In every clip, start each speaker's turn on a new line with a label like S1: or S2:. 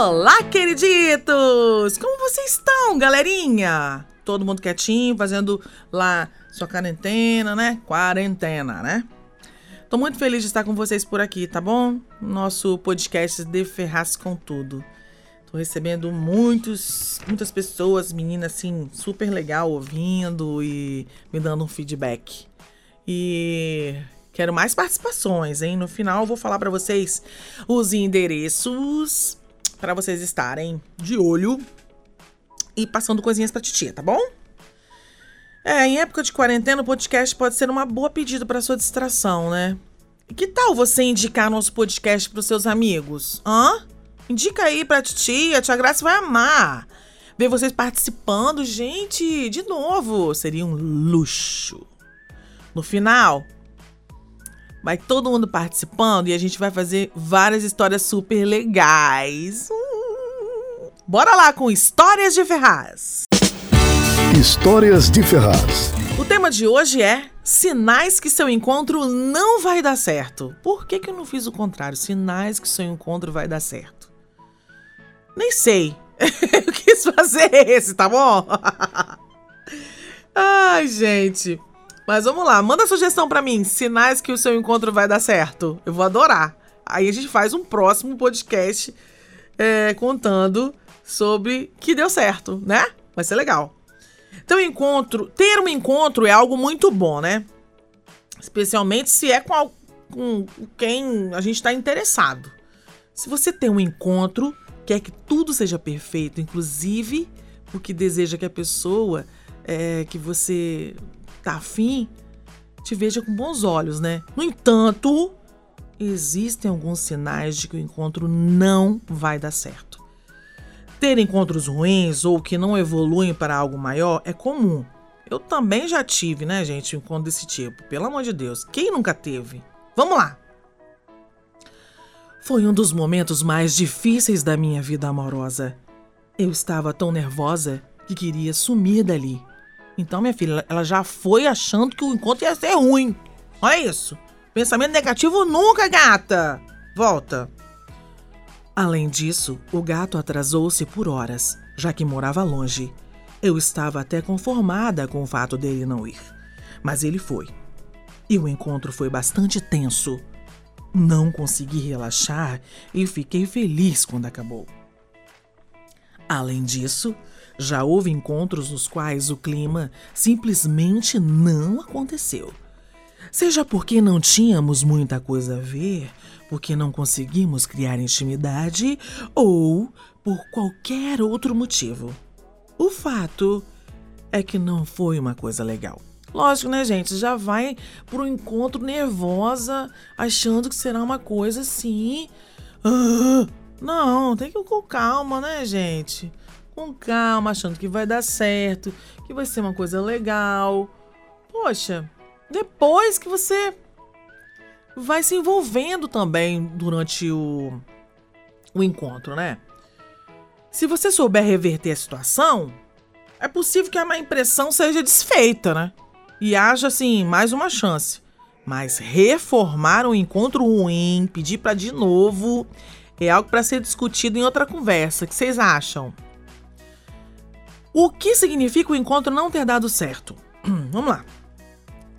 S1: Olá, queriditos! Como vocês estão, galerinha? Todo mundo quietinho, fazendo lá sua quarentena, né? Quarentena, né? Tô muito feliz de estar com vocês por aqui, tá bom? Nosso podcast de Ferraz com Tudo. Tô recebendo muitos, muitas pessoas, meninas assim, super legal ouvindo e me dando um feedback. E quero mais participações, hein? No final eu vou falar para vocês os endereços para vocês estarem de olho e passando coisinhas pra titia, tá bom? É, em época de quarentena, o podcast pode ser uma boa pedida para sua distração, né? E que tal você indicar nosso podcast pros seus amigos? Hã? Indica aí pra titia, a tia Graça vai amar. Ver vocês participando, gente, de novo, seria um luxo. No final, Vai todo mundo participando e a gente vai fazer várias histórias super legais. Hum. Bora lá com Histórias de Ferraz.
S2: Histórias de Ferraz.
S1: O tema de hoje é Sinais que seu encontro não vai dar certo. Por que, que eu não fiz o contrário? Sinais que seu encontro vai dar certo. Nem sei. eu quis fazer esse, tá bom? Ai, gente. Mas vamos lá, manda sugestão para mim, sinais que o seu encontro vai dar certo. Eu vou adorar. Aí a gente faz um próximo podcast é, contando sobre que deu certo, né? Vai ser legal. Então, encontro, ter um encontro é algo muito bom, né? Especialmente se é com, com quem a gente está interessado. Se você tem um encontro, quer que tudo seja perfeito, inclusive porque deseja que a pessoa é, que você tá afim, te veja com bons olhos, né? No entanto, existem alguns sinais de que o encontro não vai dar certo. Ter encontros ruins ou que não evoluem para algo maior é comum. Eu também já tive, né, gente, um encontro desse tipo. Pelo amor de Deus, quem nunca teve? Vamos lá! Foi um dos momentos mais difíceis da minha vida amorosa. Eu estava tão nervosa que queria sumir dali. Então, minha filha, ela já foi achando que o encontro ia ser ruim. Olha isso. Pensamento negativo nunca, gata. Volta. Além disso, o gato atrasou-se por horas, já que morava longe. Eu estava até conformada com o fato dele não ir. Mas ele foi. E o encontro foi bastante tenso. Não consegui relaxar e fiquei feliz quando acabou. Além disso, já houve encontros nos quais o clima simplesmente não aconteceu. Seja porque não tínhamos muita coisa a ver, porque não conseguimos criar intimidade ou por qualquer outro motivo. O fato é que não foi uma coisa legal. Lógico, né, gente? Já vai pro encontro nervosa, achando que será uma coisa assim. Ah, não, tem que ir com calma, né, gente? Com calma, achando que vai dar certo, que vai ser uma coisa legal. Poxa, depois que você vai se envolvendo também durante o, o encontro, né? Se você souber reverter a situação, é possível que a má impressão seja desfeita, né? E haja, assim, mais uma chance. Mas reformar um encontro ruim, pedir para de novo, é algo para ser discutido em outra conversa. O que vocês acham? O que significa o encontro não ter dado certo? Vamos lá.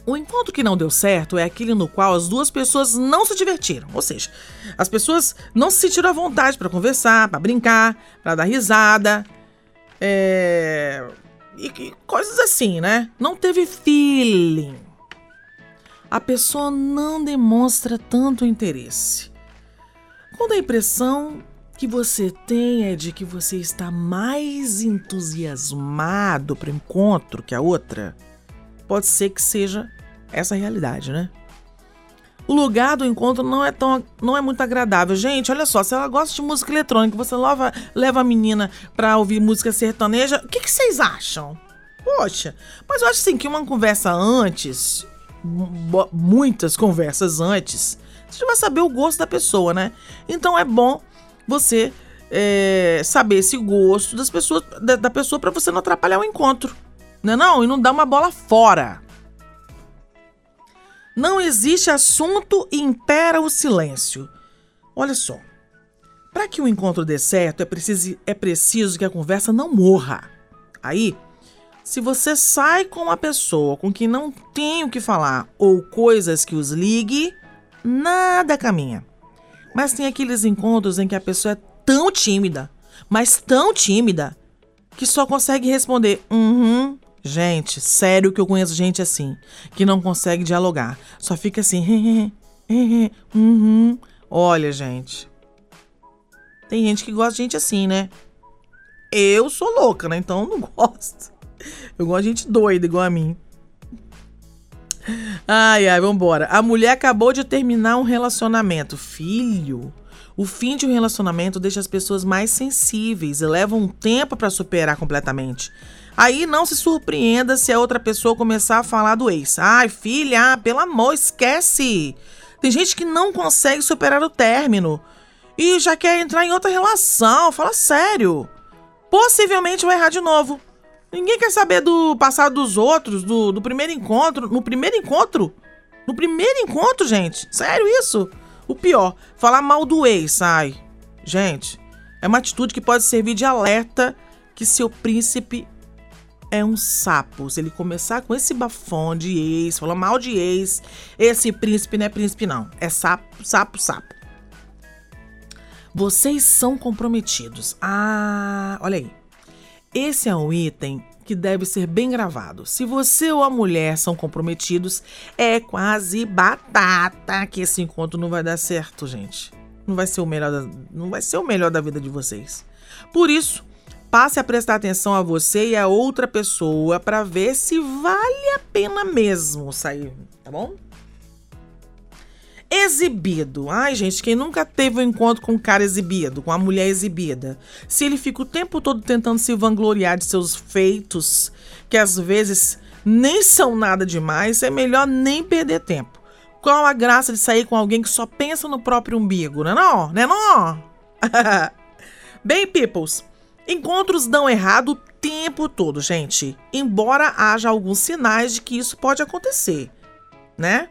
S1: O encontro que não deu certo é aquele no qual as duas pessoas não se divertiram, ou seja, as pessoas não se sentiram à vontade para conversar, para brincar, para dar risada, é... e, e coisas assim, né? Não teve feeling. A pessoa não demonstra tanto interesse. Quando a impressão que você tem é de que você está mais entusiasmado para o encontro que a outra, pode ser que seja essa realidade, né? o lugar do encontro não é tão não é muito agradável. Gente, olha só, se ela gosta de música eletrônica, você leva, leva a menina pra ouvir música sertaneja, o que, que vocês acham? Poxa, mas eu acho assim que uma conversa antes, muitas conversas antes, você vai saber o gosto da pessoa, né? Então é bom você é, saber esse gosto das pessoas, da, da pessoa para você não atrapalhar o encontro. Não é não? E não dar uma bola fora. Não existe assunto e impera o silêncio. Olha só. Para que o encontro dê certo, é preciso, é preciso que a conversa não morra. Aí, se você sai com uma pessoa com quem não tem o que falar ou coisas que os ligue, nada caminha. Mas tem aqueles encontros em que a pessoa é tão tímida, mas tão tímida, que só consegue responder uhum, Gente, sério que eu conheço gente assim, que não consegue dialogar. Só fica assim. uhum. Olha, gente. Tem gente que gosta de gente assim, né? Eu sou louca, né? Então eu não gosto. Eu gosto de gente doida igual a mim. Ai, ai, vambora. A mulher acabou de terminar um relacionamento. Filho, o fim de um relacionamento deixa as pessoas mais sensíveis e leva um tempo para superar completamente. Aí não se surpreenda se a outra pessoa começar a falar do ex. Ai, filha, pelo amor, esquece. Tem gente que não consegue superar o término e já quer entrar em outra relação. Fala sério. Possivelmente vai errar de novo. Ninguém quer saber do passado dos outros, do, do primeiro encontro. No primeiro encontro? No primeiro encontro, gente? Sério isso? O pior, falar mal do ex, ai. Gente, é uma atitude que pode servir de alerta que seu príncipe é um sapo. Se ele começar com esse bafão de ex, falar mal de ex, esse príncipe não é príncipe, não. É sapo, sapo, sapo. Vocês são comprometidos. Ah, olha aí. Esse é um item que deve ser bem gravado. Se você ou a mulher são comprometidos, é quase batata que esse encontro não vai dar certo, gente. Não vai ser o melhor da, não vai ser o melhor da vida de vocês. Por isso, passe a prestar atenção a você e a outra pessoa para ver se vale a pena mesmo sair, tá bom? Exibido. Ai, gente, quem nunca teve um encontro com um cara exibido, com uma mulher exibida? Se ele fica o tempo todo tentando se vangloriar de seus feitos, que às vezes nem são nada demais, é melhor nem perder tempo. Qual a graça de sair com alguém que só pensa no próprio umbigo, né não? Né não? Bem, peoples, Encontros dão errado o tempo todo, gente. Embora haja alguns sinais de que isso pode acontecer, né?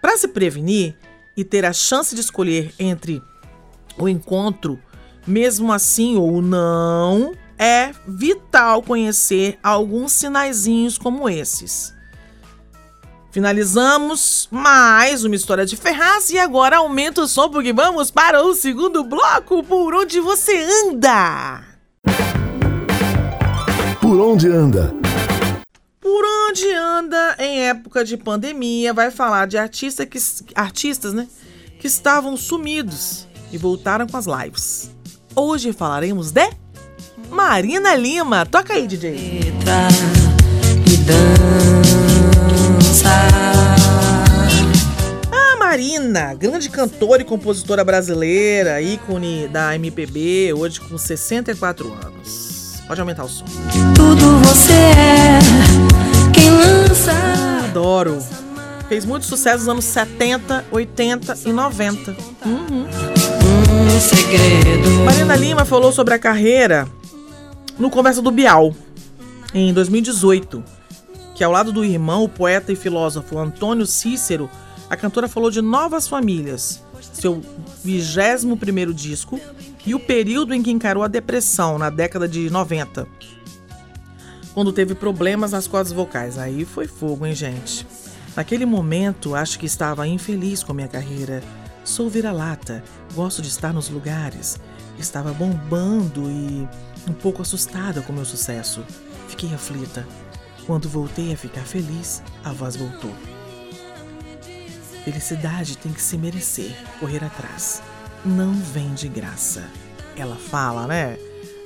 S1: Para se prevenir e ter a chance de escolher entre o encontro, mesmo assim ou não, é vital conhecer alguns sinaizinhos como esses. Finalizamos mais uma história de Ferraz e agora aumenta o som porque vamos para o segundo bloco por onde você anda.
S2: Por onde anda?
S1: Por onde anda em época de pandemia vai falar de artista que, artistas, né, que estavam sumidos e voltaram com as lives. Hoje falaremos de Marina Lima. Toca aí, DJ. Eita, e dança. A Marina, grande cantora e compositora brasileira, ícone da MPB, hoje com 64 anos. Pode aumentar o som. Tudo você é Adoro. Fez muito sucesso nos anos 70, 80 e 90. Uhum. Um segredo. Marina Lima falou sobre a carreira no Conversa do Bial, em 2018. Que ao lado do irmão, o poeta e filósofo Antônio Cícero, a cantora falou de novas famílias, seu 21 disco e o período em que encarou a depressão, na década de 90. Quando teve problemas nas cordas vocais. Aí foi fogo, hein, gente? Naquele momento, acho que estava infeliz com minha carreira. Sou vira-lata, gosto de estar nos lugares. Estava bombando e um pouco assustada com meu sucesso. Fiquei aflita. Quando voltei a ficar feliz, a voz voltou. Felicidade tem que se merecer, correr atrás. Não vem de graça. Ela fala, né?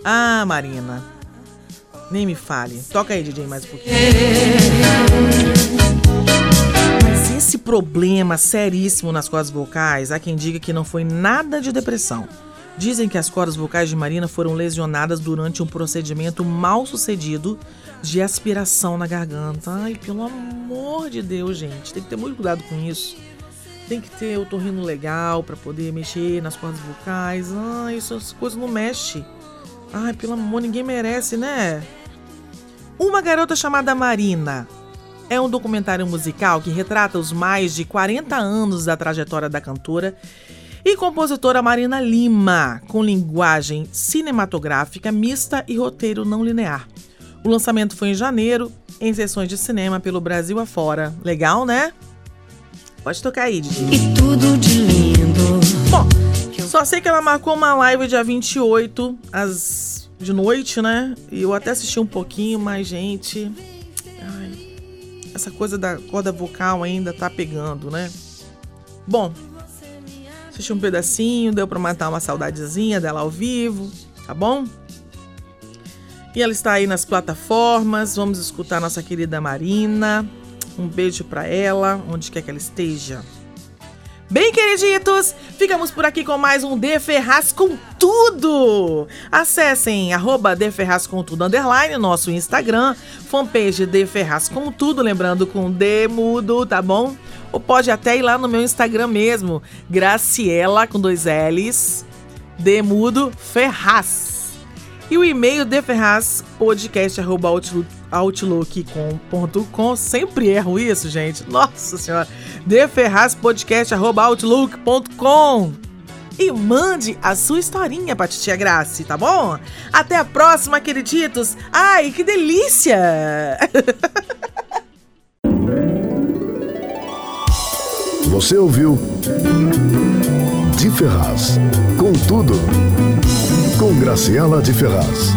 S1: Ah, Marina. Nem me fale. Toca aí, DJ, mais um pouquinho. Mas esse problema seríssimo nas cordas vocais, há quem diga que não foi nada de depressão. Dizem que as cordas vocais de Marina foram lesionadas durante um procedimento mal sucedido de aspiração na garganta. Ai, pelo amor de Deus, gente, tem que ter muito cuidado com isso. Tem que ter o torrino legal para poder mexer nas cordas vocais. Ai, essas coisas não mexem. Ai, pelo amor, ninguém merece, né? Uma garota chamada Marina é um documentário musical que retrata os mais de 40 anos da trajetória da cantora e compositora Marina Lima, com linguagem cinematográfica mista e roteiro não linear. O lançamento foi em janeiro, em sessões de cinema pelo Brasil afora. Legal, né? Pode tocar aí, Didi.
S3: E tudo de lindo.
S1: Só sei que ela marcou uma live dia 28, às de noite, né? E eu até assisti um pouquinho, mas, gente. Ai, essa coisa da corda vocal ainda tá pegando, né? Bom, assisti um pedacinho, deu pra matar uma saudadezinha dela ao vivo, tá bom? E ela está aí nas plataformas. Vamos escutar nossa querida Marina. Um beijo para ela, onde quer que ela esteja. Bem, queriditos, ficamos por aqui com mais um De Ferraz com Tudo. Acessem arroba De Ferraz com Tudo, underline, nosso Instagram, fanpage De Ferraz com Tudo, lembrando com D mudo, tá bom? Ou pode até ir lá no meu Instagram mesmo, Graciela, com dois L's, D mudo Ferraz. E o e-mail deferrazpodcast.outlook.com. Sempre erro isso, gente. Nossa senhora. deferrazpodcast.outlook.com. E mande a sua historinha pra Titia Grace, tá bom? Até a próxima, queriditos. Ai, que delícia!
S2: Você ouviu De Ferraz. Com tudo. Com Graciela de Ferraz.